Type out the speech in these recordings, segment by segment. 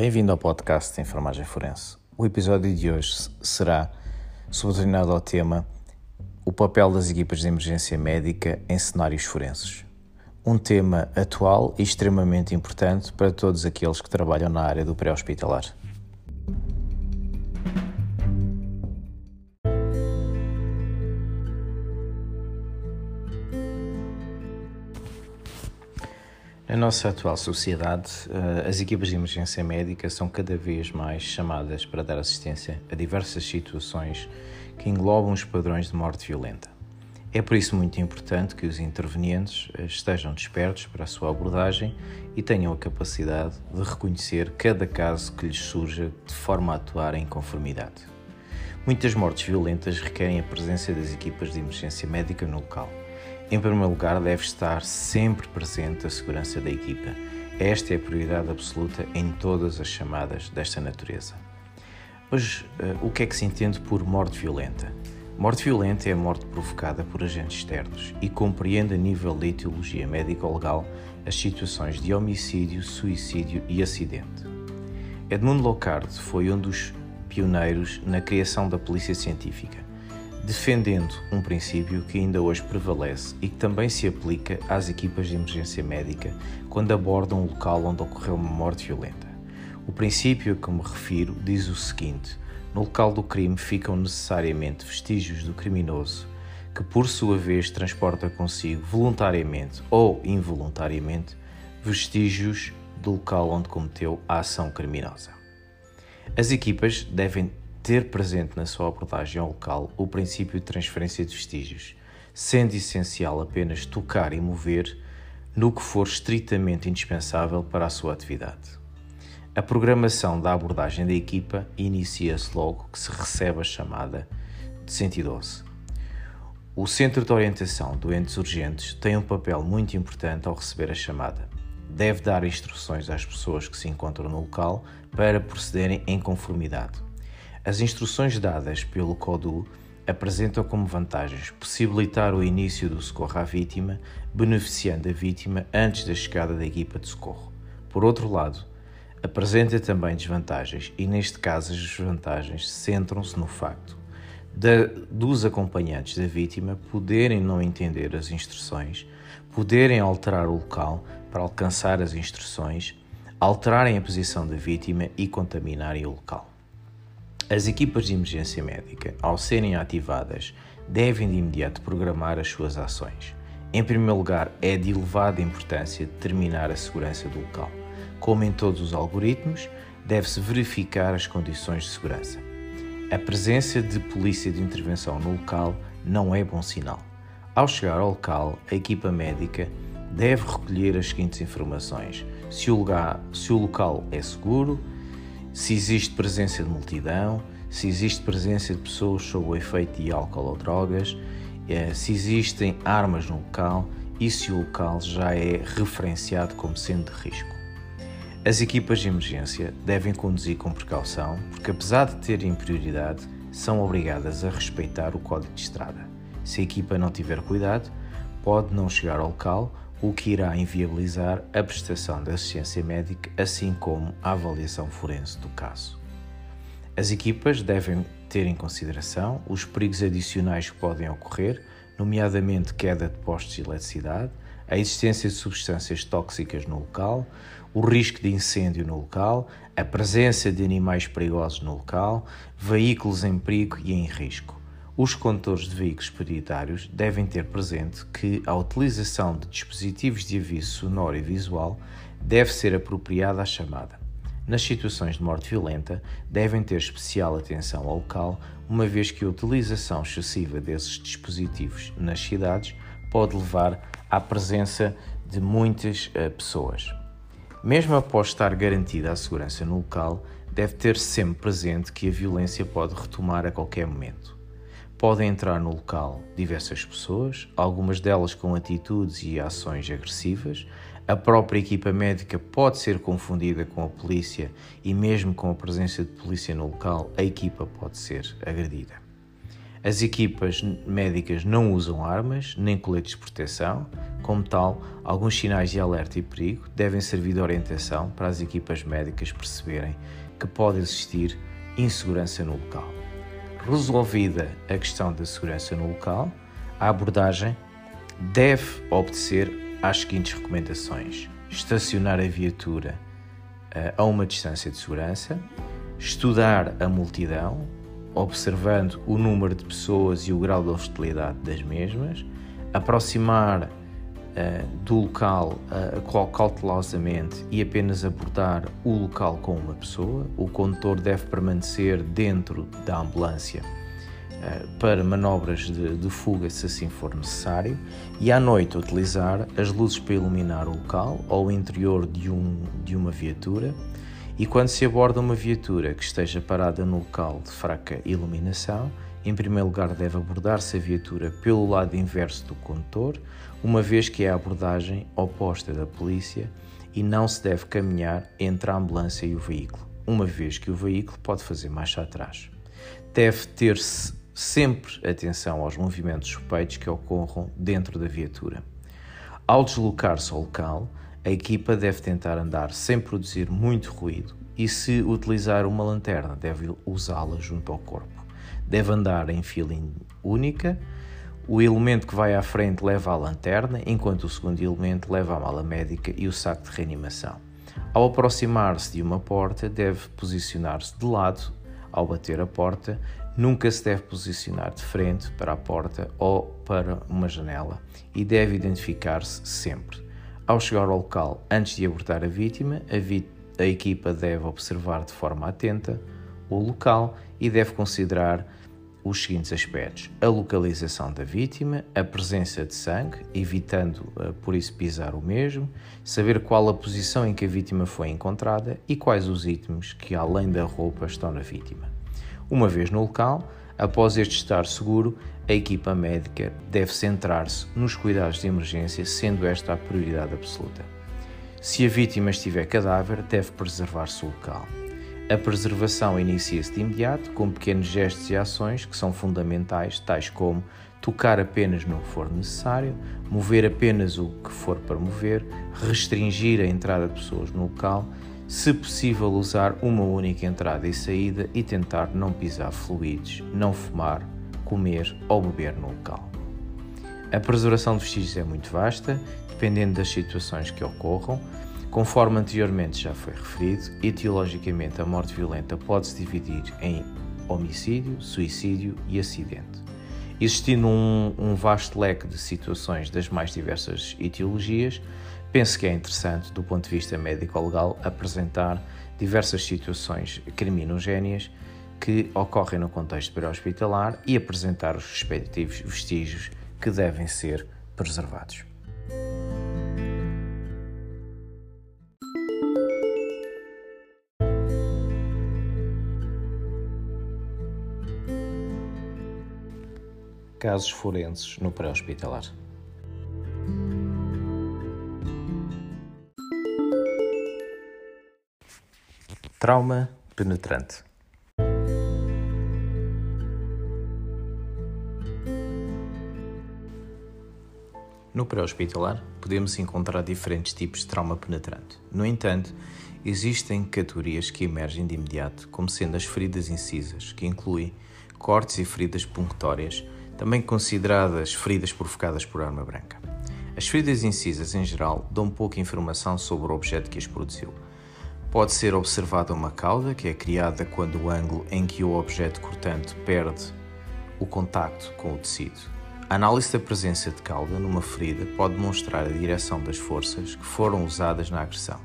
Bem-vindo ao podcast de Enfermagem Forense. O episódio de hoje será subordinado ao tema O papel das equipas de emergência médica em cenários forenses. Um tema atual e extremamente importante para todos aqueles que trabalham na área do pré-hospitalar. Nossa atual sociedade, eh, as equipas de emergência médica são cada vez mais chamadas para dar assistência a diversas situações que englobam os padrões de morte violenta. É por isso muito importante que os intervenientes eh, estejam despertos para a sua abordagem e tenham a capacidade de reconhecer cada caso que lhes surja de forma a atuar em conformidade. Muitas mortes violentas requerem a presença das equipas de emergência médica no local em primeiro lugar, deve estar sempre presente a segurança da equipa. Esta é a prioridade absoluta em todas as chamadas desta natureza. Mas uh, o que é que se entende por morte violenta? Morte violenta é a morte provocada por agentes externos e compreende a nível da etiologia médico-legal as situações de homicídio, suicídio e acidente. Edmund Locard foi um dos pioneiros na criação da polícia científica defendendo um princípio que ainda hoje prevalece e que também se aplica às equipas de emergência médica quando abordam um local onde ocorreu uma morte violenta. O princípio a que me refiro diz o seguinte: no local do crime ficam necessariamente vestígios do criminoso, que por sua vez transporta consigo, voluntariamente ou involuntariamente, vestígios do local onde cometeu a ação criminosa. As equipas devem ter presente na sua abordagem ao local o princípio de transferência de vestígios, sendo essencial apenas tocar e mover no que for estritamente indispensável para a sua atividade. A programação da abordagem da equipa inicia-se logo que se recebe a chamada de 112. O Centro de Orientação Doentes Urgentes tem um papel muito importante ao receber a chamada. Deve dar instruções às pessoas que se encontram no local para procederem em conformidade. As instruções dadas pelo CODU apresentam como vantagens possibilitar o início do socorro à vítima, beneficiando a vítima antes da chegada da equipa de socorro. Por outro lado, apresenta também desvantagens, e neste caso as desvantagens centram-se no facto de, dos acompanhantes da vítima poderem não entender as instruções, poderem alterar o local para alcançar as instruções, alterarem a posição da vítima e contaminarem o local. As equipas de emergência médica, ao serem ativadas, devem de imediato programar as suas ações. Em primeiro lugar, é de elevada importância determinar a segurança do local. Como em todos os algoritmos, deve-se verificar as condições de segurança. A presença de polícia de intervenção no local não é bom sinal. Ao chegar ao local, a equipa médica deve recolher as seguintes informações: se o, lugar, se o local é seguro, se existe presença de multidão, se existe presença de pessoas sob o efeito de álcool ou drogas, eh, se existem armas no local e se o local já é referenciado como sendo de risco. As equipas de emergência devem conduzir com precaução, porque apesar de terem prioridade, são obrigadas a respeitar o código de estrada. Se a equipa não tiver cuidado, pode não chegar ao local o que irá inviabilizar a prestação da assistência médica, assim como a avaliação forense do caso. As equipas devem ter em consideração os perigos adicionais que podem ocorrer, nomeadamente queda de postos de eletricidade, a existência de substâncias tóxicas no local, o risco de incêndio no local, a presença de animais perigosos no local, veículos em perigo e em risco. Os condutores de veículos prioritários devem ter presente que a utilização de dispositivos de aviso sonoro e visual deve ser apropriada à chamada. Nas situações de morte violenta, devem ter especial atenção ao local, uma vez que a utilização excessiva desses dispositivos nas cidades pode levar à presença de muitas uh, pessoas. Mesmo após estar garantida a segurança no local, deve ter sempre presente que a violência pode retomar a qualquer momento. Podem entrar no local diversas pessoas, algumas delas com atitudes e ações agressivas. A própria equipa médica pode ser confundida com a polícia e, mesmo com a presença de polícia no local, a equipa pode ser agredida. As equipas médicas não usam armas nem coletes de proteção. Como tal, alguns sinais de alerta e perigo devem servir de orientação para as equipas médicas perceberem que pode existir insegurança no local. Resolvida a questão da segurança no local, a abordagem deve obedecer às seguintes recomendações: estacionar a viatura eh, a uma distância de segurança, estudar a multidão, observando o número de pessoas e o grau de hostilidade das mesmas, aproximar do local uh, cautelosamente e apenas abordar o local com uma pessoa. O condutor deve permanecer dentro da ambulância uh, para manobras de, de, fuga, se assim for necessário, e à noite utilizar as luzes para iluminar o local ou o interior de, um, de uma viatura e quando se aborda uma viatura que esteja parada no local de fraca iluminação, em primeiro lugar deve abordar-se a viatura pelo lado inverso do condutor, uma vez que é a abordagem oposta da polícia e não se deve caminhar entre a ambulância e o veículo, uma vez que o veículo pode fazer marcha atrás. Deve ter-se sempre atenção aos movimentos suspeitos que ocorram dentro da viatura. Ao deslocar-se ao local, a equipa deve tentar andar sem produzir muito ruído e, se utilizar uma lanterna, deve usá-la junto ao corpo. Deve andar em fila única. O elemento que vai à frente leva a lanterna, enquanto o segundo elemento leva a mala médica e o saco de reanimação. Ao aproximar-se de uma porta, deve posicionar-se de lado ao bater a porta. Nunca se deve posicionar de frente para a porta ou para uma janela e deve identificar-se sempre. Ao chegar ao local, antes de abordar a vítima, a, vi a equipa deve observar de forma atenta o local e deve considerar os seguintes aspectos: a localização da vítima, a presença de sangue, evitando uh, por isso pisar o mesmo, saber qual a posição em que a vítima foi encontrada e quais os itens que, além da roupa, estão na vítima. Uma vez no local, após este estar seguro, a equipa médica deve centrar-se nos cuidados de emergência, sendo esta a prioridade absoluta. Se a vítima estiver cadáver, deve preservar-se o local. A preservação inicia-se de imediato com pequenos gestos e ações que são fundamentais, tais como tocar apenas no que for necessário, mover apenas o que for para mover, restringir a entrada de pessoas no local, se possível usar uma única entrada e saída e tentar não pisar fluidos, não fumar, comer ou beber no local. A preservação de vestígios é muito vasta, dependendo das situações que ocorram. Conforme anteriormente já foi referido, etiologicamente a morte violenta pode-se dividir em homicídio, suicídio e acidente. Existindo um, um, vasto leque de situações das mais diversas etiologias, penso que é interessante, do ponto de vista médico-legal, apresentar diversas situações criminogéneas que ocorrem no contexto pré-hospitalar e apresentar os respectivos vestígios que devem ser preservados. Casos forenses no pré-hospitalar. Trauma penetrante. No pré-hospitalar, podemos encontrar diferentes tipos de trauma penetrante. No entanto, existem categorias que emergem de imediato, como sendo as feridas incisas, que incluem cortes e feridas punctórias, também consideradas feridas provocadas por arma branca. As feridas incisas, em geral, dão pouca informação sobre o objeto que as produziu. Pode ser observada uma cauda, que é criada quando o ângulo em que o objeto cortante perde o contacto com o tecido. A análise da presença de cauda numa ferida pode demonstrar a direção das forças que foram usadas na agressão.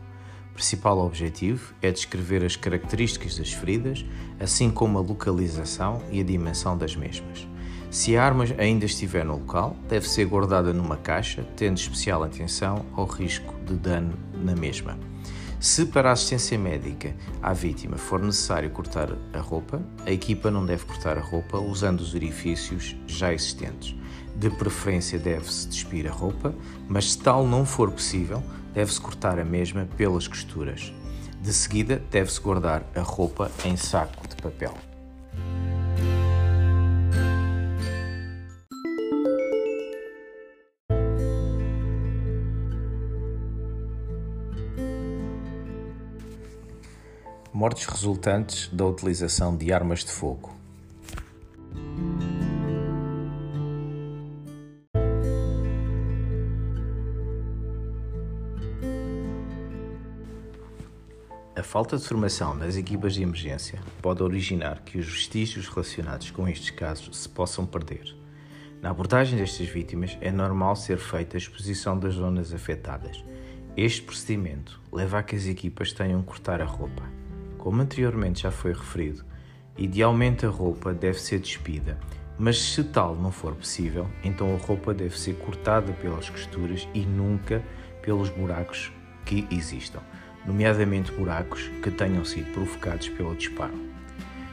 O principal objetivo é descrever as características das feridas, assim como a localização e a dimensão das mesmas. Se a arma ainda estiver no local, deve ser guardada numa caixa, tendo especial atenção ao risco de dano na mesma. Se para a assistência médica à vítima for necessário cortar a roupa, a equipa não deve cortar a roupa usando os orifícios já existentes. De preferência, deve-se despir a roupa, mas se tal não for possível, deve-se cortar a mesma pelas costuras. De seguida, deve-se guardar a roupa em saco de papel. Mortes resultantes da utilização de armas de fogo. A falta de formação das equipas de emergência pode originar que os vestígios relacionados com estes casos se possam perder. Na abordagem destas vítimas, é normal ser feita a exposição das zonas afetadas. Este procedimento leva a que as equipas tenham que cortar a roupa. Como anteriormente já foi referido, idealmente a roupa deve ser despida, mas se tal não for possível, então a roupa deve ser cortada pelas costuras e nunca pelos buracos que existam nomeadamente buracos que tenham sido provocados pelo disparo.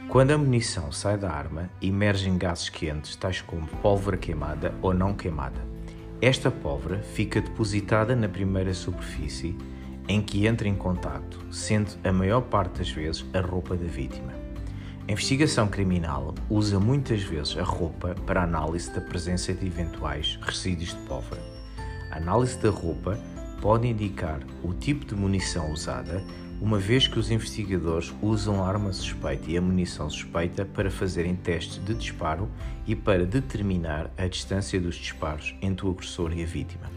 Quando a munição sai da arma, emergem gases quentes, tais como pólvora queimada ou não queimada. Esta pólvora fica depositada na primeira superfície em que entra em contacto, sendo a maior parte das vezes a roupa da vítima. A investigação criminal usa muitas vezes a roupa para análise da presença de eventuais resíduos de pólvora. A análise da roupa pode indicar o tipo de munição usada, uma vez que os investigadores usam a arma suspeita e a munição suspeita para fazerem testes de disparo e para determinar a distância dos disparos entre o agressor e a vítima.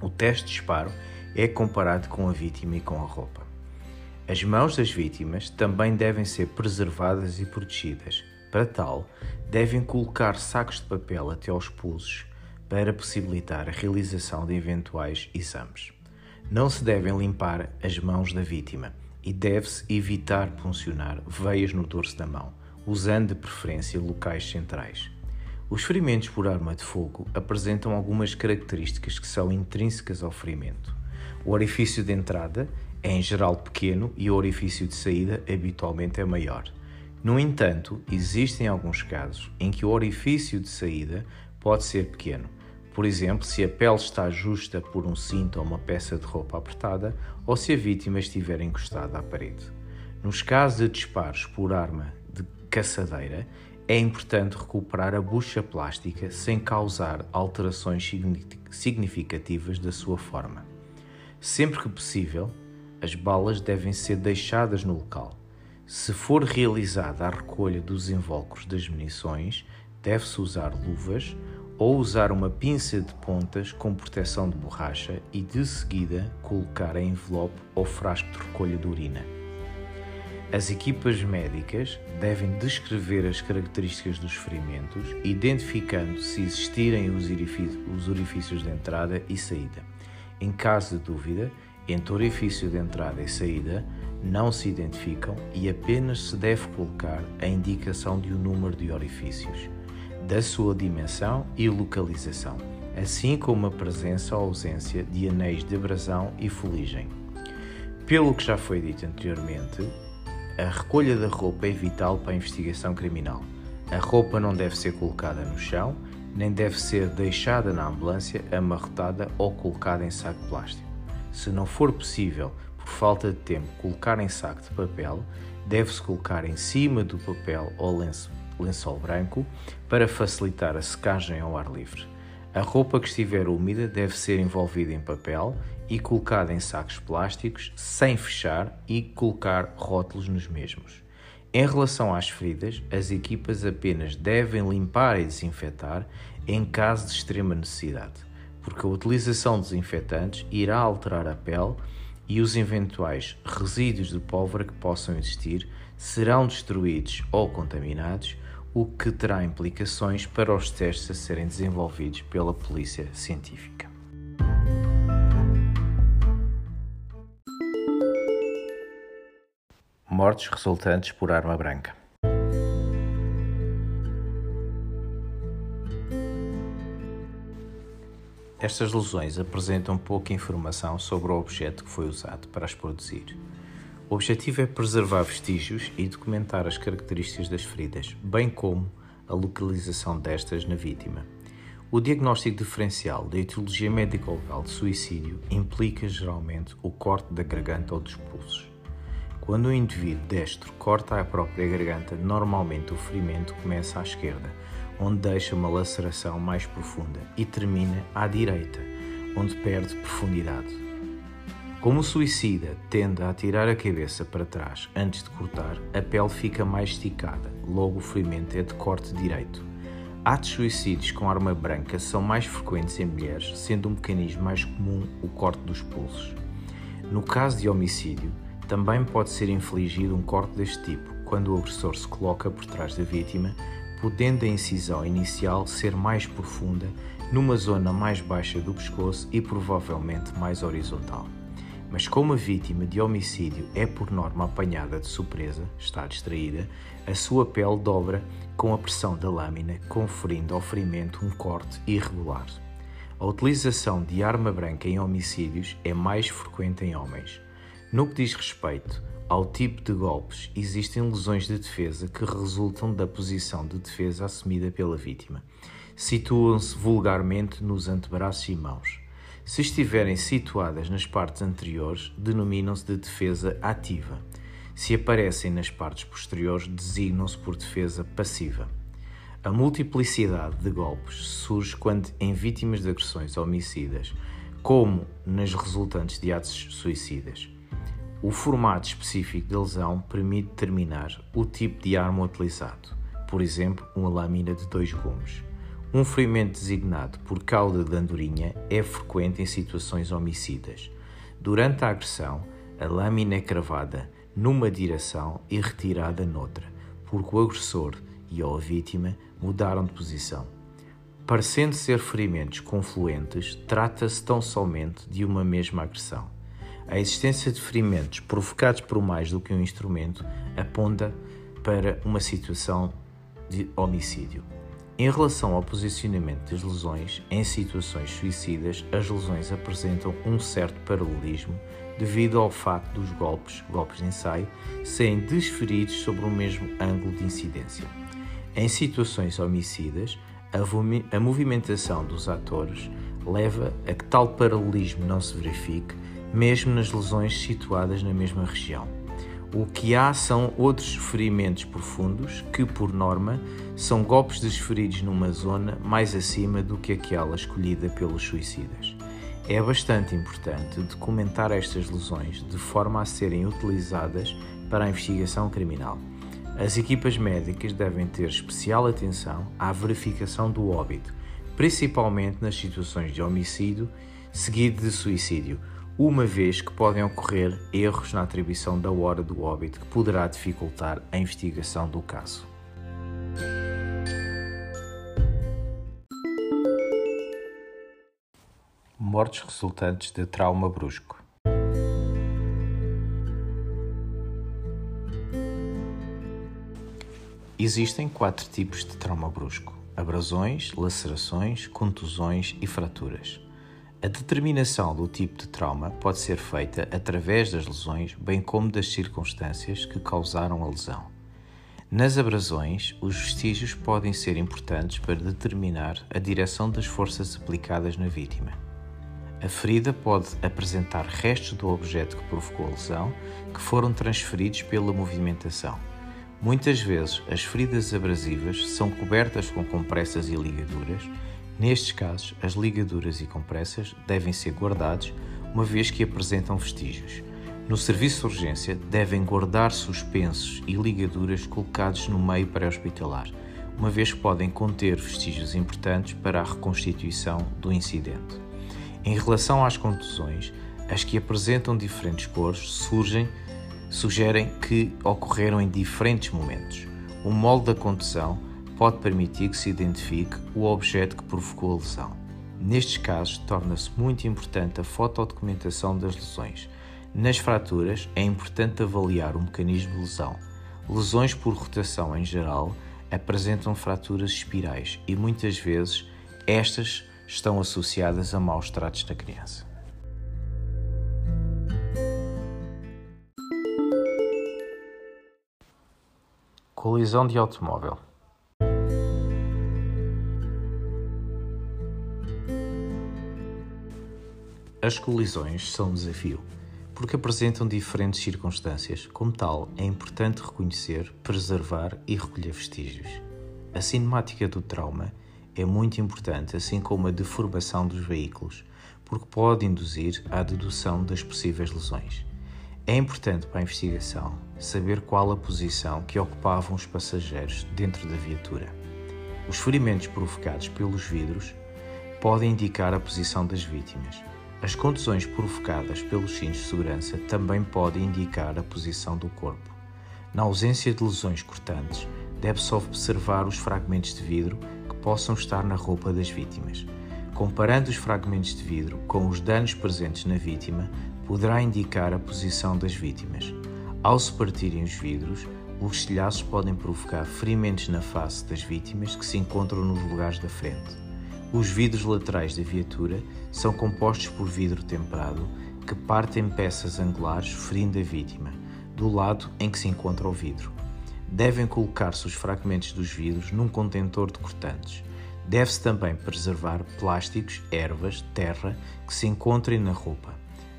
O teste de disparo é comparado com a vítima e com a roupa. As mãos das vítimas também devem ser preservadas e protegidas. Para tal, devem colocar sacos de papel até aos pulsos para possibilitar a realização de eventuais exames. Não se devem limpar as mãos da vítima e deve-se evitar puncionar veias no dorso da mão, usando de preferência locais centrais. Os ferimentos por arma de fogo apresentam algumas características que são intrínsecas ao ferimento. O orifício de entrada é em geral pequeno e o orifício de saída habitualmente é maior. No entanto, existem alguns casos em que o orifício de saída pode ser pequeno, por exemplo, se a pele está justa por um cinto ou uma peça de roupa apertada, ou se a vítima estiver encostada à parede. Nos casos de disparos por arma de caçadeira, é importante recuperar a bucha plástica sem causar alterações significativas da sua forma. Sempre que possível, as balas devem ser deixadas no local. Se for realizada a recolha dos invólucros das munições, deve-se usar luvas ou usar uma pinça de pontas com proteção de borracha e de seguida colocar a envelope ou frasco de recolha de urina. As equipas médicas devem descrever as características dos ferimentos, identificando se existirem os orifícios de entrada e saída. Em caso de dúvida, entre orifício de entrada e saída não se identificam e apenas se deve colocar a indicação de um número de orifícios da sua dimensão e localização, assim como a presença ou ausência de anéis de abrasão e fuligem. Pelo que já foi dito anteriormente, a recolha da roupa é vital para a investigação criminal. A roupa não deve ser colocada no chão, nem deve ser deixada na ambulância, amarrotada ou colocada em saco de plástico. Se não for possível, por falta de tempo, colocar em saco de papel, deve-se colocar em cima do papel ou lenço lençol branco para facilitar a secagem ao ar livre. A roupa que estiver úmida deve ser envolvida em papel e colocada em sacos plásticos sem fechar e colocar rótulos nos mesmos. Em relação às feridas, as equipas apenas devem limpar e desinfetar em caso de extrema necessidade, porque a utilização de desinfetantes irá alterar a pele e os eventuais resíduos de pólvora que possam existir serão destruídos ou contaminados o que terá implicações para os testes a serem desenvolvidos pela Polícia Científica. Mortes resultantes por arma branca. Estas lesões apresentam pouca informação sobre o objeto que foi usado para as produzir. O objetivo é preservar vestígios e documentar as características das feridas, bem como a localização destas na vítima. O diagnóstico diferencial da etiologia médico-legal de suicídio implica geralmente o corte da garganta ou dos pulsos. Quando o indivíduo destro corta a própria garganta, normalmente o ferimento começa à esquerda, onde deixa uma laceração mais profunda, e termina à direita, onde perde profundidade. Como o suicida tende a atirar a cabeça para trás antes de cortar, a pele fica mais esticada, logo o ferimento é de corte direito. Atos suicídios com arma branca são mais frequentes em mulheres, sendo um mecanismo mais comum o corte dos pulsos. No caso de homicídio, também pode ser infligido um corte deste tipo, quando o agressor se coloca por trás da vítima, podendo a incisão inicial ser mais profunda, numa zona mais baixa do pescoço e provavelmente mais horizontal. Mas como a vítima de homicídio é por norma apanhada de surpresa, está distraída, a sua pele dobra com a pressão da lâmina, conferindo ao ferimento um corte irregular. A utilização de arma branca em homicídios é mais frequente em homens. No que diz respeito ao tipo de golpes, existem lesões de defesa que resultam da posição de defesa assumida pela vítima. Situam-se vulgarmente nos antebraços e mãos. Se estiverem situadas nas partes anteriores, denominam-se de defesa ativa. Se aparecem nas partes posteriores, designam-se por defesa passiva. A multiplicidade de golpes surge quando, em vítimas de agressões homicidas, como nas resultantes de atos suicidas. O formato específico da lesão permite determinar o tipo de arma utilizado, por exemplo, uma lâmina de dois gumes. Um ferimento designado por cauda de andorinha é frequente em situações homicidas. Durante a agressão, a lâmina é cravada numa direção e retirada noutra, porque o agressor e ou a vítima mudaram de posição. Parecendo ser ferimentos confluentes, trata-se tão somente de uma mesma agressão. A existência de ferimentos provocados por mais do que um instrumento aponta para uma situação de homicídio. Em relação ao posicionamento das lesões, em situações suicidas, as lesões apresentam um certo paralelismo devido ao facto dos golpes, golpes de ensaio, serem desferidos sobre o mesmo ângulo de incidência. Em situações homicidas, a, movimentação dos atores leva a que tal paralelismo não se verifique, mesmo nas lesões situadas na mesma região. O que há são outros ferimentos profundos que, por norma, são golpes desferidos numa zona mais acima do que aquela escolhida pelos suicidas. É bastante importante documentar estas lesões de forma a serem utilizadas para a investigação criminal. As equipas médicas devem ter especial atenção à verificação do óbito, principalmente nas situações de homicídio seguido de suicídio uma vez que podem ocorrer erros na atribuição da hora do óbito que poderá dificultar a investigação do caso. Mortes resultantes de trauma brusco. Existem quatro tipos de trauma brusco: abrasões, lacerações, contusões e fraturas. A determinação do tipo de trauma pode ser feita através das lesões, bem como das circunstâncias que causaram a lesão. Nas abrasões, os vestígios podem ser importantes para determinar a direção das forças aplicadas na vítima. A ferida pode apresentar restos do objeto que provocou a lesão que foram transferidos pela movimentação. Muitas vezes, as feridas abrasivas são cobertas com compressas e ligaduras Nestes casos, as ligaduras e compressas devem ser guardados, uma vez que apresentam vestígios. No serviço de urgência, devem guardar suspensos e ligaduras colocados no meio pré-hospitalar, uma vez que podem conter vestígios importantes para a reconstituição do incidente. Em relação às contusões, as que apresentam diferentes cores surgem, sugerem que ocorreram em diferentes momentos. O molde da contusão pode permitir que se identifique o objeto que provocou a lesão. Nestes casos, torna-se muito importante a fotodocumentação das lesões. Nas fraturas, é importante avaliar o mecanismo de lesão. Lesões por rotação em geral apresentam fraturas espirais e muitas vezes estas estão associadas a maus tratos da criança. Colisão de automóvel. As colisões são um desafio, porque apresentam diferentes circunstâncias. Como tal, é importante reconhecer, preservar e recolher vestígios. A cinemática do trauma é muito importante, assim como a deformação dos veículos, porque pode induzir à dedução das possíveis lesões. É importante para a investigação saber qual a posição que ocupavam os passageiros dentro da viatura. Os ferimentos provocados pelos vidros podem indicar a posição das vítimas. As contusões provocadas pelos cintos de segurança também podem indicar a posição do corpo. Na ausência de lesões cortantes, deve-se observar os fragmentos de vidro que possam estar na roupa das vítimas. Comparando os fragmentos de vidro com os danos presentes na vítima, poderá indicar a posição das vítimas. Ao se partirem os vidros, os estilhaços podem provocar ferimentos na face das vítimas que se encontram nos lugares da frente. Os vidros laterais da viatura são compostos por vidro temperado que partem peças angulares ferindo a vítima, do lado em que se encontra o vidro. Devem colocar-se os fragmentos dos vidros num contentor de cortantes. Deve-se também preservar plásticos, ervas, terra que se encontrem na roupa.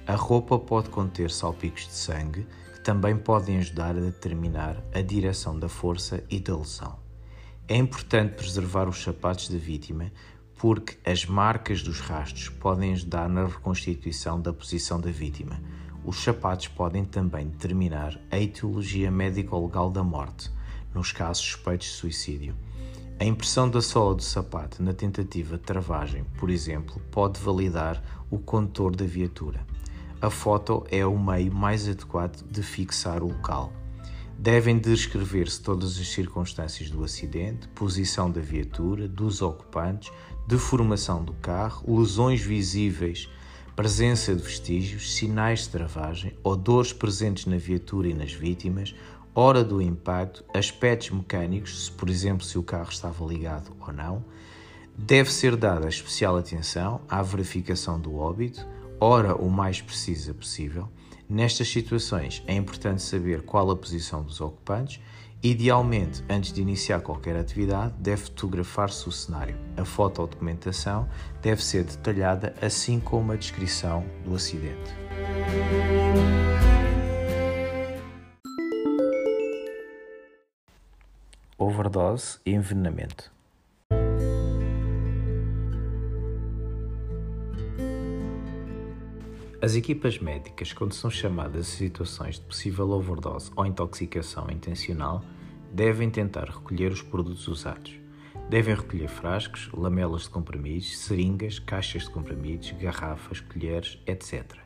A roupa pode conter salpicos de sangue que também podem ajudar a determinar a direção da força e da lesão. É importante preservar os sapatos da vítima porque as marcas dos rastros podem ajudar na reconstituição da posição da vítima. Os sapatos podem também determinar a etiologia médico-legal da morte, nos casos suspeitos de suicídio. A impressão da sola do sapato na tentativa de travagem, por exemplo, pode validar o condutor da viatura. A foto é o meio mais adequado de fixar o local. Devem descrever-se todas as circunstâncias do acidente, posição da viatura, dos ocupantes, deformação do carro, lesões visíveis, presença de vestígios, sinais de travagem, odores presentes na viatura e nas vítimas, hora do impacto, aspectos mecânicos, se por exemplo se o carro estava ligado ou não. Deve ser dada especial atenção à verificação do óbito, hora o mais precisa possível Nestas situações é importante saber qual a posição dos ocupantes. Idealmente, antes de iniciar qualquer atividade, deve fotografar-se o cenário. A fotodocumentação deve ser detalhada, assim como a descrição do acidente. Overdose e envenenamento. As equipas médicas, quando são chamadas a situações de possível overdose ou intoxicação intencional, devem tentar recolher os produtos usados. Devem recolher frascos, lamelas de comprimidos, seringas, caixas de comprimidos, garrafas, colheres, etc.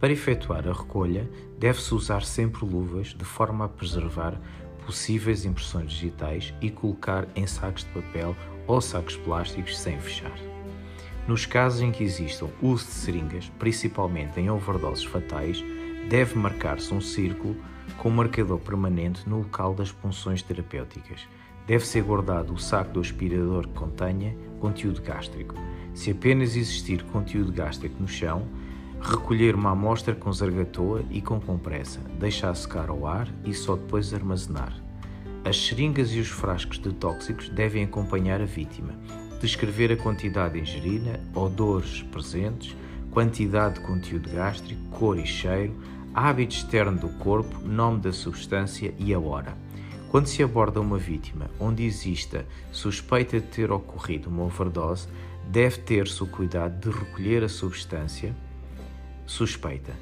Para efetuar a recolha, deve-se usar sempre luvas de forma a preservar possíveis impressões digitais e colocar em sacos de papel ou sacos plásticos sem fechar. Nos casos em que existam uso de seringas, principalmente em overdoses fatais, deve marcar-se um círculo com um marcador permanente no local das punções terapêuticas. Deve ser guardado o saco do aspirador que contenha conteúdo gástrico. Se apenas existir conteúdo gástrico no chão, recolher uma amostra com zargatoa e com compressa, deixar secar ao ar e só depois armazenar. As seringas e os frascos de tóxicos devem acompanhar a vítima, descrever a quantidade ingerida, odores presentes, quantidade de conteúdo gástrico, cor e cheiro, hábito externo do corpo, nome da substância e a hora. Quando se aborda uma vítima onde exista suspeita de ter ocorrido uma overdose, deve ter-se o cuidado de recolher a substância suspeita.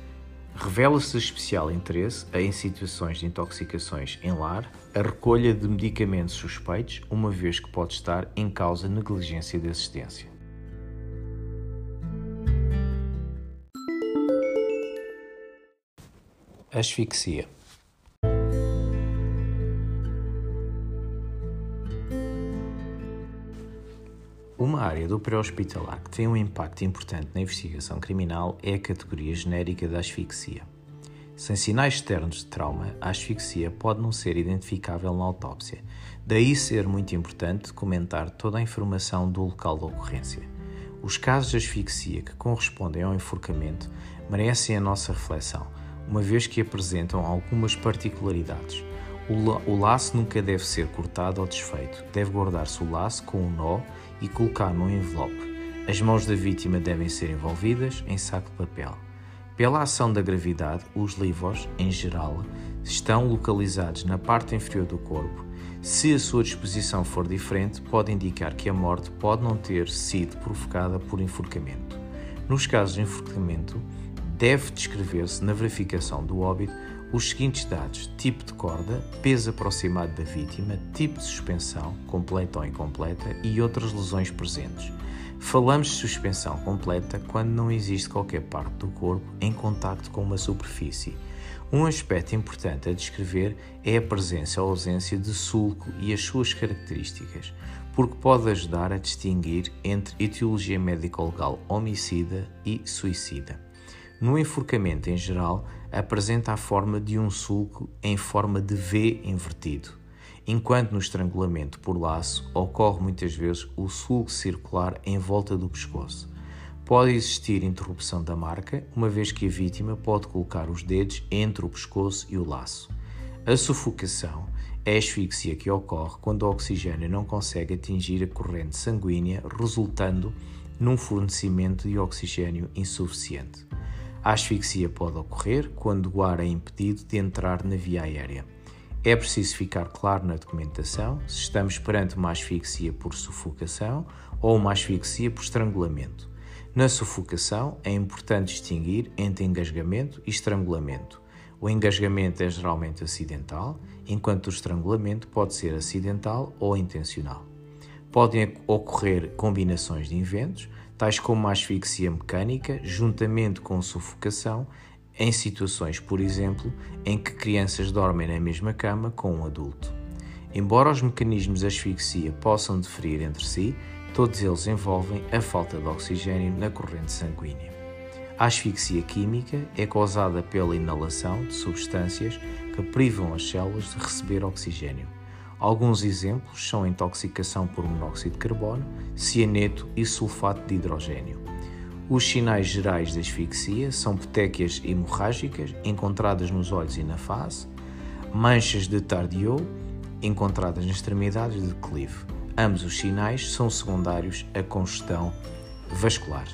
Revela-se especial interesse em situações de intoxicações em lar, a recolha de medicamentos suspeitos, uma vez que pode estar em causa negligência de assistência. Asfixia. Uma área do pré-hospitalar que tem um impacto importante na investigação criminal é a categoria genérica da asfixia. Sem sinais externos de trauma, a asfixia pode não ser identificável na autópsia, daí ser muito importante comentar toda a informação do local da ocorrência. Os casos de asfixia que correspondem ao enforcamento merecem a nossa reflexão, uma vez que apresentam algumas particularidades. O laço nunca deve ser cortado ou desfeito, deve guardar-se o laço com um nó e colocar num envelope. As mãos da vítima devem ser envolvidas em saco de papel. Pela ação da gravidade, os livros, em geral, estão localizados na parte inferior do corpo. Se a sua disposição for diferente, pode indicar que a morte pode não ter sido provocada por enforcamento. Nos casos de enforcamento, deve descrever-se na verificação do óbito os seguintes dados: tipo de corda, peso aproximado da vítima, tipo de suspensão, completa ou incompleta, e outras lesões presentes. Falamos de suspensão completa quando não existe qualquer parte do corpo em contacto com uma superfície. Um aspecto importante a descrever é a presença ou ausência de sulco e as suas características, porque pode ajudar a distinguir entre etiologia médico-legal homicida e suicida. No enforcamento em geral, apresenta a forma de um sulco em forma de V invertido, enquanto no estrangulamento por laço ocorre muitas vezes o sulco circular em volta do pescoço. Pode existir interrupção da marca, uma vez que a vítima pode colocar os dedos entre o pescoço e o laço. A sufocação é a asfixia que ocorre quando o oxigênio não consegue atingir a corrente sanguínea, resultando num fornecimento de oxigênio insuficiente. A asfixia pode ocorrer quando o ar é impedido de entrar na via aérea. É preciso ficar claro na documentação se estamos perante uma asfixia por sufocação ou uma asfixia por estrangulamento. Na sufocação, é importante distinguir entre engasgamento e estrangulamento. O engasgamento é geralmente acidental, enquanto o estrangulamento pode ser acidental ou intencional. Podem ocorrer combinações de eventos, tais como a asfixia mecânica, juntamente com sufocação, em situações, por exemplo, em que crianças dormem na mesma cama com um adulto. Embora os mecanismos de asfixia possam diferir entre si, todos eles envolvem a falta de oxigênio na corrente sanguínea. A asfixia química é causada pela inalação de substâncias que privam as células de receber oxigênio. Alguns exemplos são a intoxicação por monóxido de carbono, cianeto e sulfato de hidrogênio. Os sinais gerais de asfixia são petequias hemorrágicas encontradas nos olhos e na face, manchas de Tardieu encontradas nas extremidades de declive. Ambos os sinais são secundários à congestão vascular.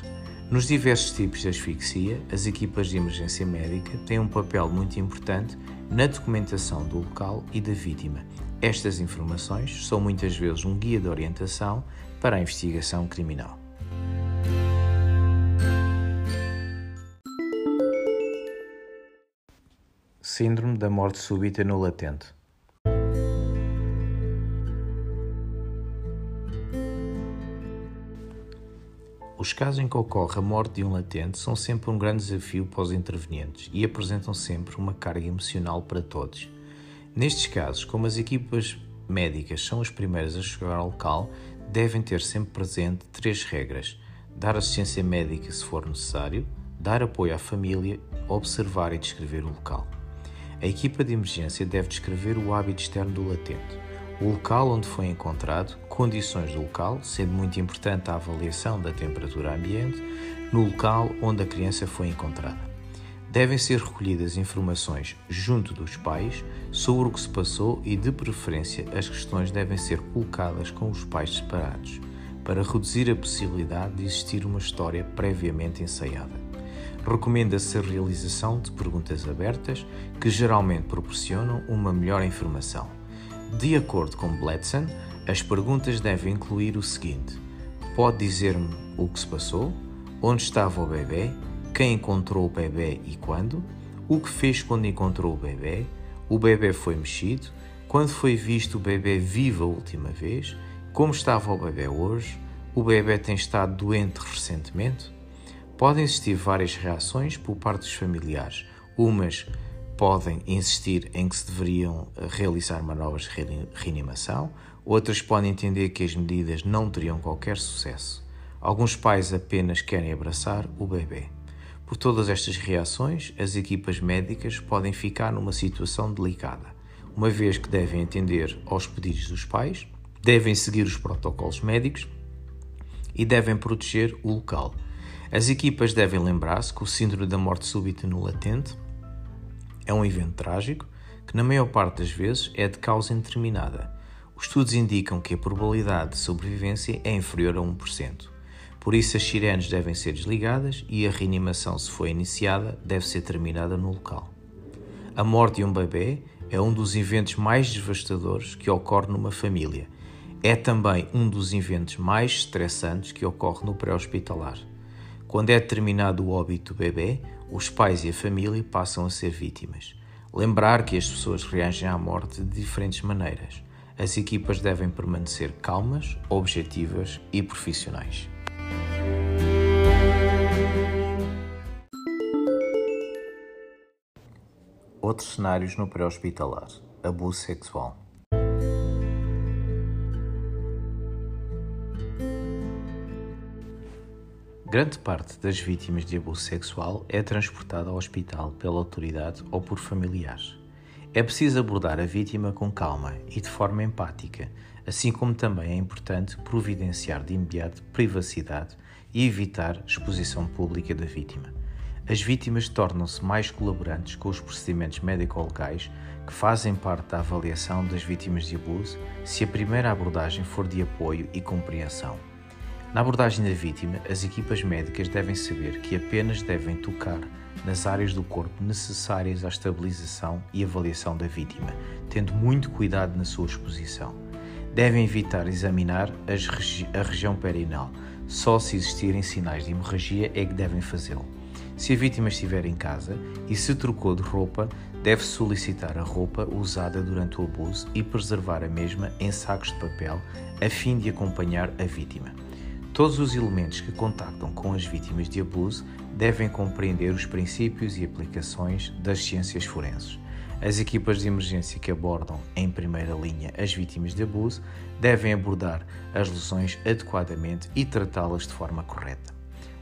Nos diversos tipos de asfixia, as equipas de emergência médica têm um papel muito importante na documentação do local e da vítima estas informações são muitas vezes um guia de orientação para a investigação criminal. Síndrome da morte súbita no latente. Os casos em que ocorre a morte de um latente são sempre um grande desafio para os intervenientes e apresentam sempre uma carga emocional para todos Nestes casos, como as equipas médicas são as primeiras a chegar ao local, devem ter sempre presente três regras: dar assistência médica se for necessário, dar apoio à família, observar e descrever o local. A equipa de emergência deve descrever o hábito externo do latente, o local onde foi encontrado, condições do local, sendo muito importante a avaliação da temperatura ambiente, no local onde a criança foi encontrada. Devem ser recolhidas informações junto dos pais sobre o que se passou e, de preferência, as questões devem ser colocadas com os pais separados, para reduzir a possibilidade de existir uma história previamente ensaiada. Recomenda-se a realização de perguntas abertas que geralmente proporcionam uma melhor informação. De acordo com Bledson, as perguntas devem incluir o seguinte: Pode dizer-me o que se passou? Onde estava o bebê? Quem encontrou o bebê e quando, o que fez quando encontrou o bebê, o bebê foi mexido, quando foi visto o bebê vivo a última vez, como estava o bebê hoje, o bebê tem estado doente recentemente. Podem existir várias reações por parte dos familiares. Umas podem insistir em que se deveriam eh, realizar manobras de reanimação, outras podem entender que as medidas não teriam qualquer sucesso. Alguns pais apenas querem abraçar o bebê. Por todas estas reações, as equipas médicas podem ficar numa situação delicada, uma vez que devem atender aos pedidos dos pais, devem seguir os protocolos médicos e devem proteger o local. As equipas devem lembrar-se que o síndrome da morte súbita no latente é um evento trágico que, na maior parte das vezes, é de causa indeterminada. Os estudos indicam que a probabilidade de sobrevivência é inferior a 1%. Por isso, as sirenes devem ser desligadas e a reanimação, se for iniciada, deve ser terminada no local. A morte de um bebê é um dos eventos mais devastadores que ocorre numa família. É também um dos eventos mais estressantes que ocorre no pré-hospitalar. Quando é determinado o óbito do bebê, os pais e a família passam a ser vítimas. Lembrar que as pessoas reagem à morte de diferentes maneiras. As equipas devem permanecer calmas, objetivas e profissionais. Outros cenários no pré-hospitalar: abuso sexual. Grande parte das vítimas de abuso sexual é transportada ao hospital pela autoridade ou por familiares. É preciso abordar a vítima com calma e de forma empática, assim como também é importante providenciar de imediato privacidade e evitar exposição pública da vítima. As vítimas tornam-se mais colaborantes com os procedimentos médico-legais que fazem parte da avaliação das vítimas de abuso se a primeira abordagem for de apoio e compreensão. Na abordagem da vítima, as equipas médicas devem saber que apenas devem tocar nas áreas do corpo necessárias à estabilização e avaliação da vítima, tendo muito cuidado na sua exposição. Devem evitar examinar regi a região perinal, só se existirem sinais de hemorragia é que devem fazê-lo. Se a vítima estiver em casa e se trocou de roupa, deve solicitar a roupa usada durante o abuso e preservar a mesma em sacos de papel a fim de acompanhar a vítima. Todos os elementos que contactam com as vítimas de abuso devem compreender os princípios e aplicações das ciências forenses. As equipas de emergência que abordam em primeira linha as vítimas de abuso devem abordar as lesões adequadamente e tratá-las de forma correta.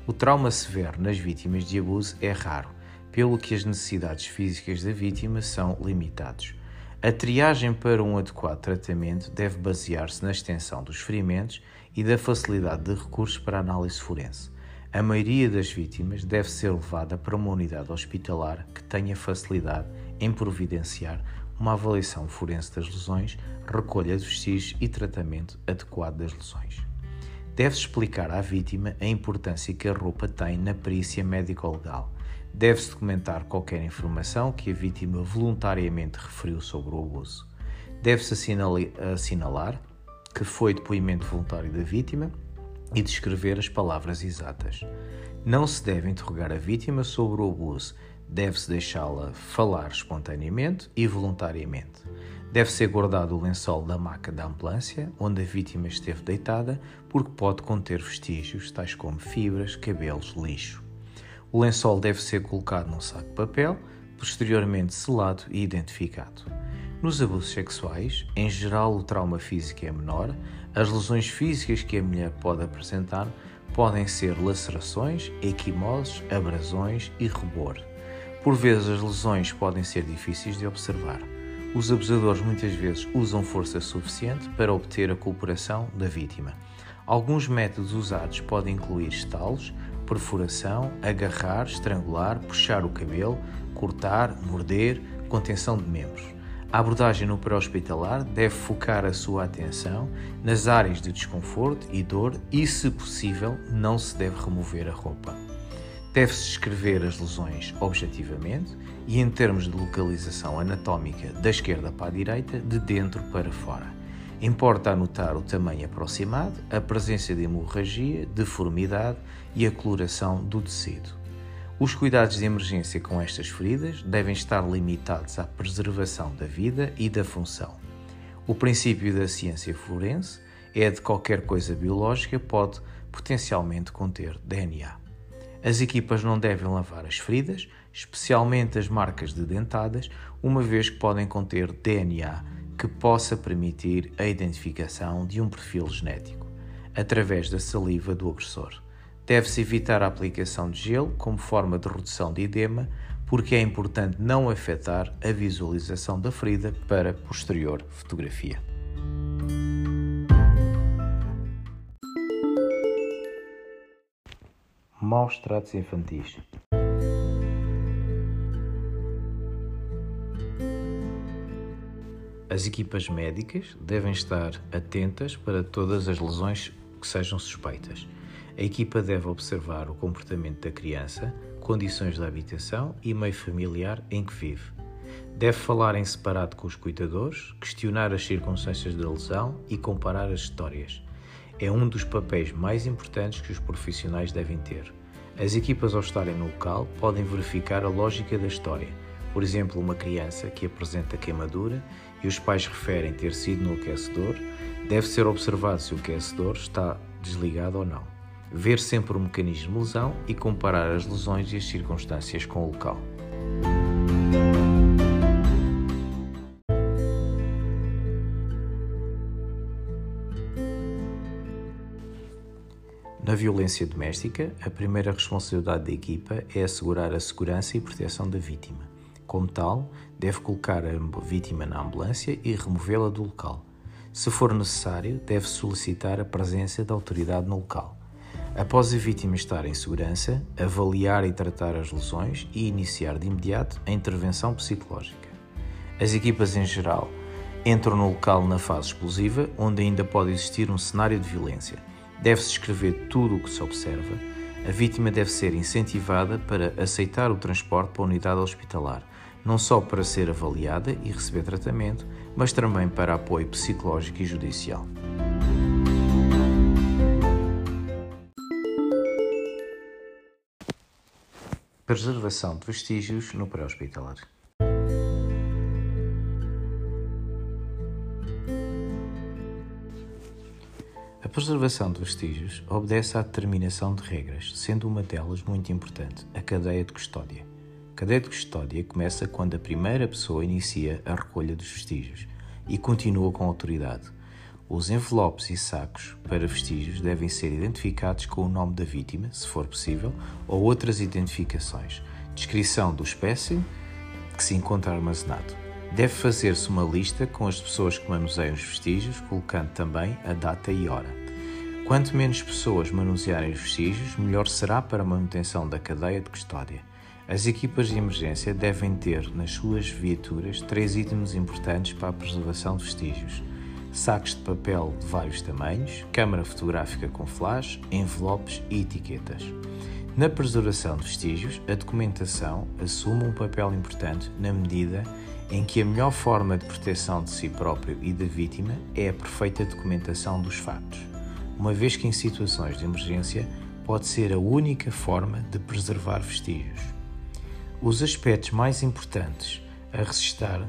O trauma severo nas vítimas de abuso é raro, pelo que as necessidades físicas da vítima são limitadas. A triagem para um adequado tratamento deve basear-se na extensão dos ferimentos e da facilidade de recursos para análise forense. A maioria das vítimas deve ser levada para uma unidade hospitalar que tenha facilidade em providenciar uma avaliação forense das lesões, recolha de vestígios e tratamento adequado das lesões. Deve-se explicar à vítima a importância que a roupa tem na perícia médico-legal. Deve-se documentar qualquer informação que a vítima voluntariamente referiu sobre o abuso. Deve-se assinalar que foi depoimento voluntário da vítima e descrever as palavras exatas. Não se deve interrogar a vítima sobre o abuso, deve-se deixá-la falar espontaneamente e voluntariamente. Deve ser guardado o lençol da maca da ambulância, onde a vítima esteve deitada, porque pode conter vestígios tais como fibras, cabelos, lixo. O lençol deve ser colocado num saco de papel, posteriormente selado e identificado. Nos abusos sexuais, em geral o trauma físico é menor, as lesões físicas que a mulher pode apresentar podem ser lacerações, equimoses, abrasões e rubor. Por vezes as lesões podem ser difíceis de observar. Os abusadores muitas vezes usam força suficiente para obter a cooperação da vítima. Alguns métodos usados podem incluir estalos, perfuração, agarrar, estrangular, puxar o cabelo, cortar, morder, contenção de membros. A abordagem no pré-hospitalar deve focar a sua atenção nas áreas de desconforto e dor e, se possível, não se deve remover a roupa. Deve-se descrever as lesões objetivamente e em termos de localização anatómica da esquerda para a direita, de dentro para fora. Importa anotar o tamanho aproximado, a presença de hemorragia, deformidade e a coloração do tecido. Os cuidados de emergência com estas feridas devem estar limitados à preservação da vida e da função. O princípio da ciência forense é de qualquer coisa biológica pode potencialmente conter DNA. As equipas não devem lavar as feridas, especialmente as marcas de dentadas, uma vez que podem conter DNA que possa permitir a identificação de um perfil genético através da saliva do agressor. Deve-se evitar a aplicação de gelo como forma de redução de edema, porque é importante não afetar a visualização da ferida para posterior fotografia. Maus tratos infantis. As equipas médicas devem estar atentas para todas as lesões que sejam suspeitas a equipa deve observar o comportamento da criança, condições da habitação e meio familiar em que vive. Deve falar em separado com os cuidadores, questionar as circunstâncias da lesão e comparar as histórias. É um dos papéis mais importantes que os profissionais devem ter. As equipas, ao estarem no local, podem verificar a lógica da história. Por exemplo, uma criança que apresenta queimadura e os pais referem ter sido no aquecedor, deve ser observado se o aquecedor está desligado ou não. Ver sempre o mecanismo de lesão e comparar as lesões e as circunstâncias com o local. Na violência doméstica, a primeira responsabilidade da equipa é assegurar a segurança e proteção da vítima. Como tal, deve colocar a vítima na ambulância e removê-la do local. Se for necessário, deve solicitar a presença da autoridade no local. Após a vítima estar em segurança, avaliar e tratar as lesões e iniciar de imediato a intervenção psicológica. As equipas em geral entram no local na fase explosiva, onde ainda pode existir um cenário de violência. Deve-se escrever tudo o que se observa. A vítima deve ser incentivada para aceitar o transporte para a unidade hospitalar, não só para ser avaliada e receber tratamento, mas também para apoio psicológico e judicial. Preservação de vestígios no pré-hospitalar. A preservação de vestígios obedece à determinação de regras, sendo uma delas muito importante, a cadeia de custódia. Cadeia de custódia começa quando a primeira pessoa inicia a recolha dos vestígios e continua com autoridade. Os envelopes e sacos para vestígios devem ser identificados com o nome da vítima, se for possível, ou outras identificações, descrição do espécie que se encontra armazenado. Deve fazer-se uma lista com as pessoas que manuseiam os vestígios, colocando também a data e hora. Quanto menos pessoas manusearem os vestígios, melhor será para a manutenção da cadeia de custódia. As equipas de emergência devem ter nas suas viaturas três itens importantes para a preservação de vestígios: sacos de papel de vários tamanhos, câmara fotográfica com flash, envelopes e etiquetas. Na preservação de vestígios, a documentação assume um papel importante na medida em que a melhor forma de proteção de si próprio e da vítima é a perfeita documentação dos fatos, uma vez que em situações de emergência pode ser a única forma de preservar vestígios. Os aspectos mais importantes a resistar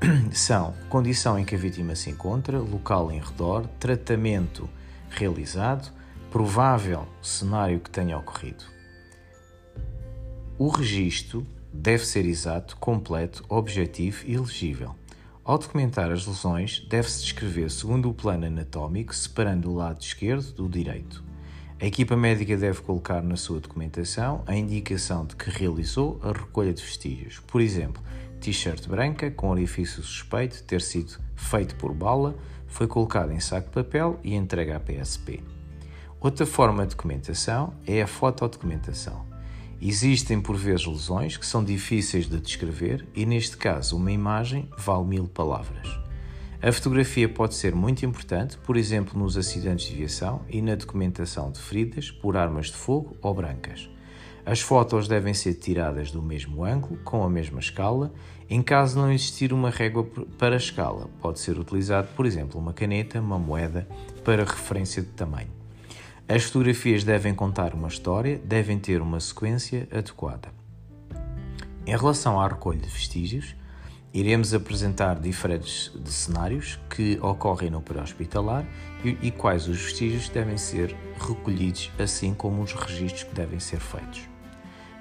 são condição em que a vítima se encontra, local em redor, tratamento realizado, provável cenário que tenha ocorrido. O registro deve ser exato, completo, objetivo e legível. Ao documentar as lesões, deve-se descrever segundo o plano anatómico, separando o lado esquerdo do direito. A equipa médica deve colocar na sua documentação a indicação de que realizou a recolha de vestígios. Por exemplo, t-shirt branca com orifício suspeito ter sido feito por bala, foi colocado em saco de papel e entregue à PSP. Outra forma de documentação é a fotodocumentação. Existem por vezes lesões que são difíceis de descrever e, neste caso, uma imagem vale mil palavras. A fotografia pode ser muito importante, por exemplo, nos acidentes de aviação e na documentação de feridas por armas de fogo ou brancas. As fotos devem ser tiradas do mesmo ângulo, com a mesma escala. Em caso não existir uma régua para escala, pode ser utilizado, por exemplo, uma caneta, uma moeda para referência de tamanho. As fotografias devem contar uma história, devem ter uma sequência adequada. Em relação à recolha de vestígios, iremos apresentar diferentes cenários que ocorrem no pré-hospitalar e, e quais os vestígios devem ser recolhidos, assim como os registros que devem ser feitos.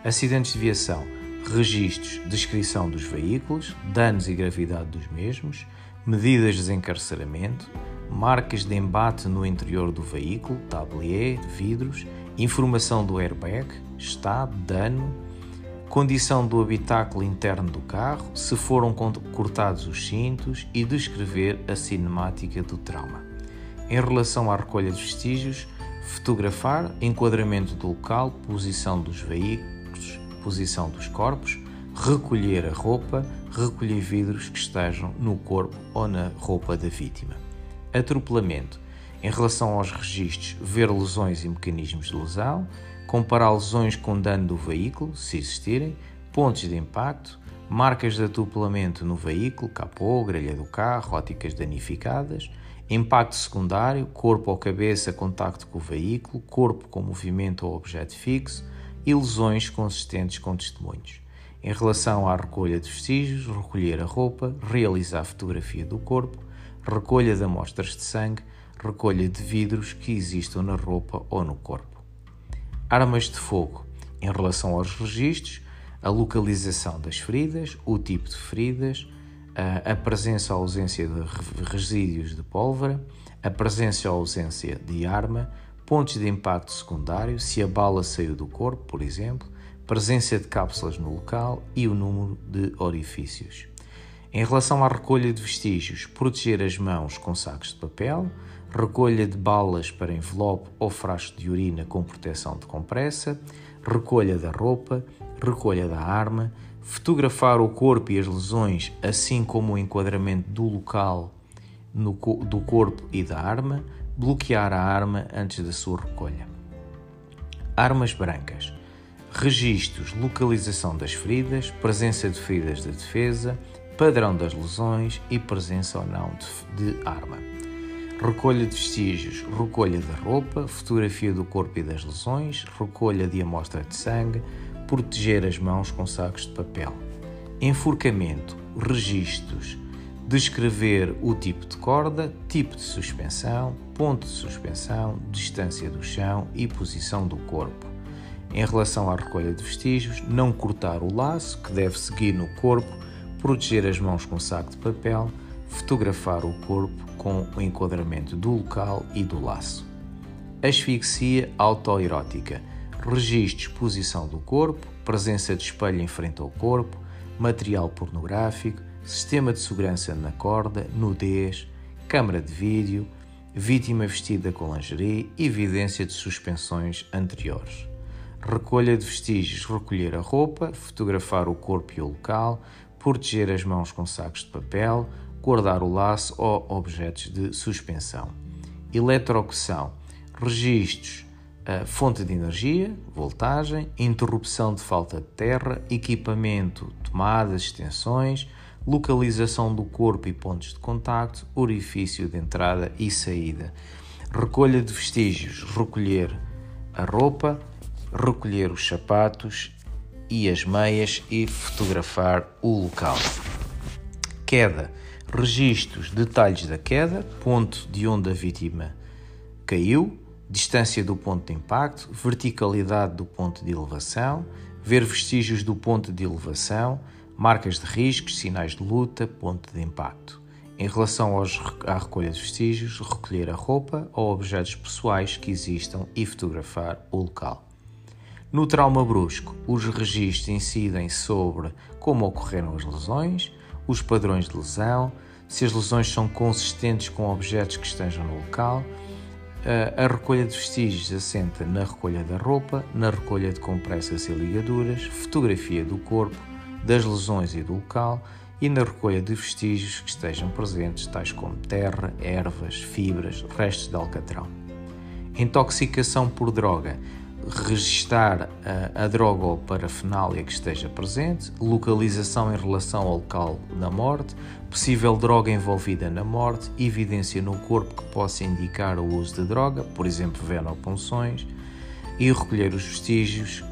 Acidentes de viação, registros, descrição dos veículos, danos e gravidade dos mesmos, medidas de desencarceramento, marcas de embate no interior do veículo, tablier, vidros, informação do airbag, estado, dano, condição do habitáculo interno do carro, se foram cortados os cintos e descrever a cinemática do trauma. Em relação à recolha de vestígios, fotografar, enquadramento do local, posição dos veículos, posição dos corpos, recolher a roupa, recolher vidros que estejam no corpo ou na roupa da vítima. Atropelamento. Em relação aos registros, ver lesões e mecanismos de lesão, comparar lesões com dano do veículo, se existirem, pontos de impacto, marcas de atropelamento no veículo, capô, grelha do carro, óticas danificadas, impacto secundário, corpo ou cabeça, contacto com o veículo, corpo com movimento ou objeto fixo, e lesões consistentes com testemunhos. Em relação à recolha de vestígios, recolher a roupa, realizar a fotografia do corpo, recolha de amostras de sangue, recolha de vidros que existam na roupa ou no corpo. Armas de fogo. Em relação aos registros, a localização das feridas, o tipo de feridas, a presença ou ausência de resíduos de pólvora, a presença ou ausência de arma, pontos de impacto secundário, se a bala saiu do corpo, por exemplo, presença de cápsulas no local e o número de orifícios. Em relação à recolha de vestígios, proteger as mãos com sacos de papel, recolha de balas para envelope ou frasco de urina com proteção de compressa, recolha da roupa, recolha da arma, fotografar o corpo e as lesões, assim como o enquadramento do local no, do corpo e da arma, bloquear a arma antes da sua recolha. Armas brancas. Registros, localização das feridas, presença de feridas de defesa, padrão das lesões e presença ou não de, de arma. Recolha de vestígios, recolha da roupa, fotografia do corpo e das lesões, recolha de amostra de sangue, proteger as mãos com sacos de papel. Enforcamento, registros, descrever o tipo de corda, tipo de suspensão, ponto de suspensão, distância do chão e posição do corpo. Em relação à recolha de vestígios, não cortar o laço, que deve seguir no corpo, proteger as mãos com saco de papel, fotografar o corpo com o enquadramento do local e do laço. Asfixia autoerótica registros, posição do corpo, presença de espelho em frente ao corpo, material pornográfico, sistema de segurança na corda, nudez, câmara de vídeo, vítima vestida com lingerie evidência de suspensões anteriores. Recolha de vestígios, recolher a roupa, fotografar o corpo e o local, proteger as mãos com sacos de papel, guardar o laço ou objetos de suspensão. Eletrocução, registros, fonte de energia, voltagem, interrupção de falta de terra, equipamento, tomadas, extensões, localização do corpo e pontos de contacto, orifício de entrada e saída, recolha de vestígios, recolher a roupa, recolher os sapatos e as meias e fotografar o local. Queda, registros, detalhes da queda, ponto de onde a vítima caiu, distância do ponto de impacto, verticalidade do ponto de elevação, ver vestígios do ponto de elevação, marcas de riscos, sinais de luta, ponto de impacto. Em relação aos, à recolha de vestígios, recolher a roupa ou objetos pessoais que existam e fotografar o local. No trauma brusco, os registros incidem sobre como ocorreram as lesões, os padrões de lesão, se as lesões são consistentes com objetos que estejam no local, a recolha de vestígios assenta na recolha da roupa, na recolha de compressas e ligaduras, fotografia do corpo, das lesões e do local e na recolha de vestígios que estejam presentes, tais como terra, ervas, fibras, restos de alcatrão. Intoxicação por droga registar a, a, droga ou parafernália que esteja presente, localização em relação ao local da morte, possível droga envolvida na morte, evidência no corpo que possa indicar o uso de droga, por exemplo, venopunções, e recolher os vestígios,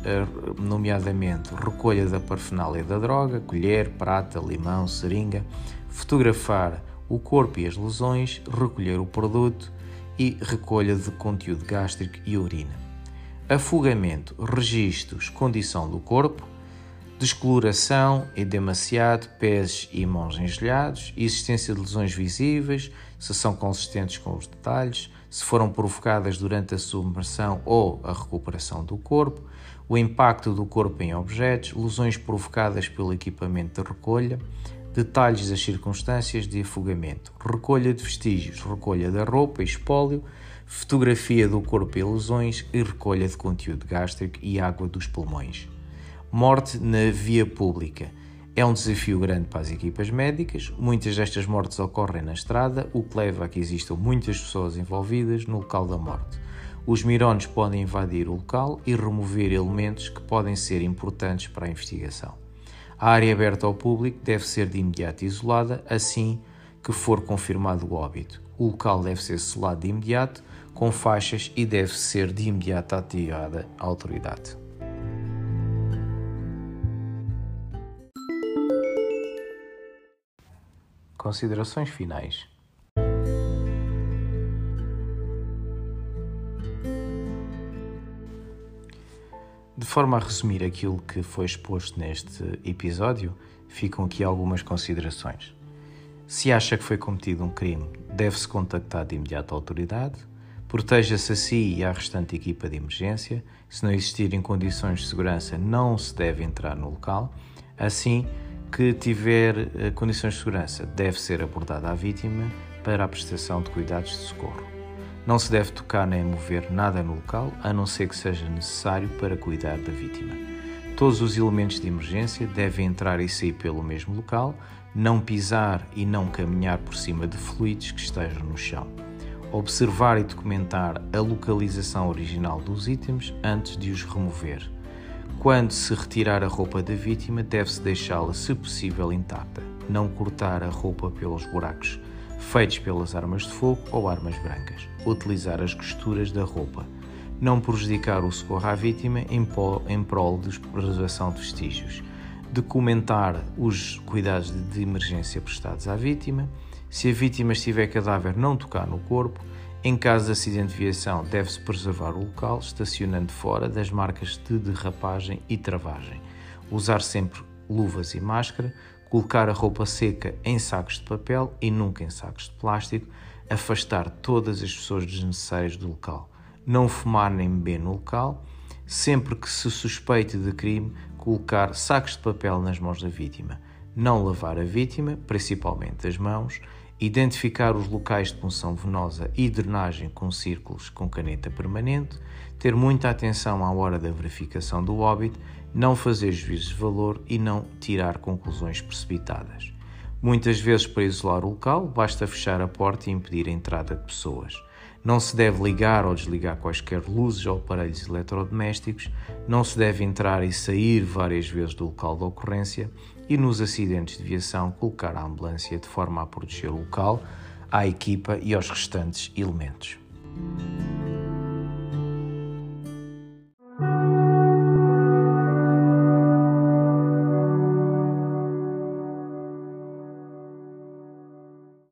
nomeadamente recolha da parafernália da droga, colher, prata, limão, seringa, fotografar o corpo e as lesões, recolher o produto e recolha de conteúdo gástrico e urina afogamento, registros, condição do corpo, descoloração, edemaciado, pés e mãos engelhados, existência de lesões visíveis, se são consistentes com os detalhes, se foram provocadas durante a submersão ou a recuperação do corpo, o impacto do corpo em objetos, lesões provocadas pelo equipamento de recolha, detalhes das circunstâncias de afogamento, recolha de vestígios, recolha da roupa espólio, fotografia do corpo e lesões e recolha de conteúdo gástrico e água dos pulmões. Morte na via pública. É um desafio grande para as equipas médicas. Muitas destas mortes ocorrem na estrada, o que leva a que existam muitas pessoas envolvidas no local da morte. Os mirones podem invadir o local e remover elementos que podem ser importantes para a investigação. A área aberta ao público deve ser de imediato isolada assim que for confirmado o óbito. O local deve ser selado de imediato com faixas e deve ser de imediato ativada a autoridade. Considerações finais. De forma a resumir aquilo que foi exposto neste episódio, ficam aqui algumas considerações. Se acha que foi cometido um crime, deve-se contactar de imediato a autoridade. Proteja-se a si e à restante equipa de emergência. Se não existirem condições de segurança, não se deve entrar no local. Assim que tiver eh, condições de segurança, deve ser abordada a vítima para a prestação de cuidados de socorro. Não se deve tocar nem mover nada no local, a não ser que seja necessário para cuidar da vítima. Todos os elementos de emergência devem entrar e sair pelo mesmo local, não pisar e não caminhar por cima de fluidos que estejam no chão. Observar e documentar a localização original dos itens antes de os remover. Quando se retirar a roupa da vítima, deve-se deixá-la, se possível, intacta. Não cortar a roupa pelos buracos feitos pelas armas de fogo ou armas brancas. Utilizar as costuras da roupa. Não prejudicar o socorro à vítima em prol de preservação de vestígios. Documentar os cuidados de emergência prestados à vítima. Se a vítima estiver cadáver, não tocar no corpo. Em caso de acidente de viação, deve-se preservar o local, estacionando fora das marcas de derrapagem e travagem. Usar sempre luvas e máscara, colocar a roupa seca em sacos de papel e nunca em sacos de plástico, afastar todas as pessoas desnecessárias do local, não fumar nem beber no local, sempre que se suspeite de crime, colocar sacos de papel nas mãos da vítima, não lavar a vítima, principalmente as mãos, identificar os locais de punção venosa e drenagem com círculos com caneta permanente, ter muita atenção à hora da verificação do óbito, não fazer juízes de valor e não tirar conclusões precipitadas. Muitas vezes, para isolar o local, basta fechar a porta e impedir a entrada de pessoas. Não se deve ligar ou desligar quaisquer luzes ou aparelhos eletrodomésticos, não se deve entrar e sair várias vezes do local da ocorrência e nos acidentes de viação colocar a ambulância de forma a proteger o local, à equipa e aos restantes elementos.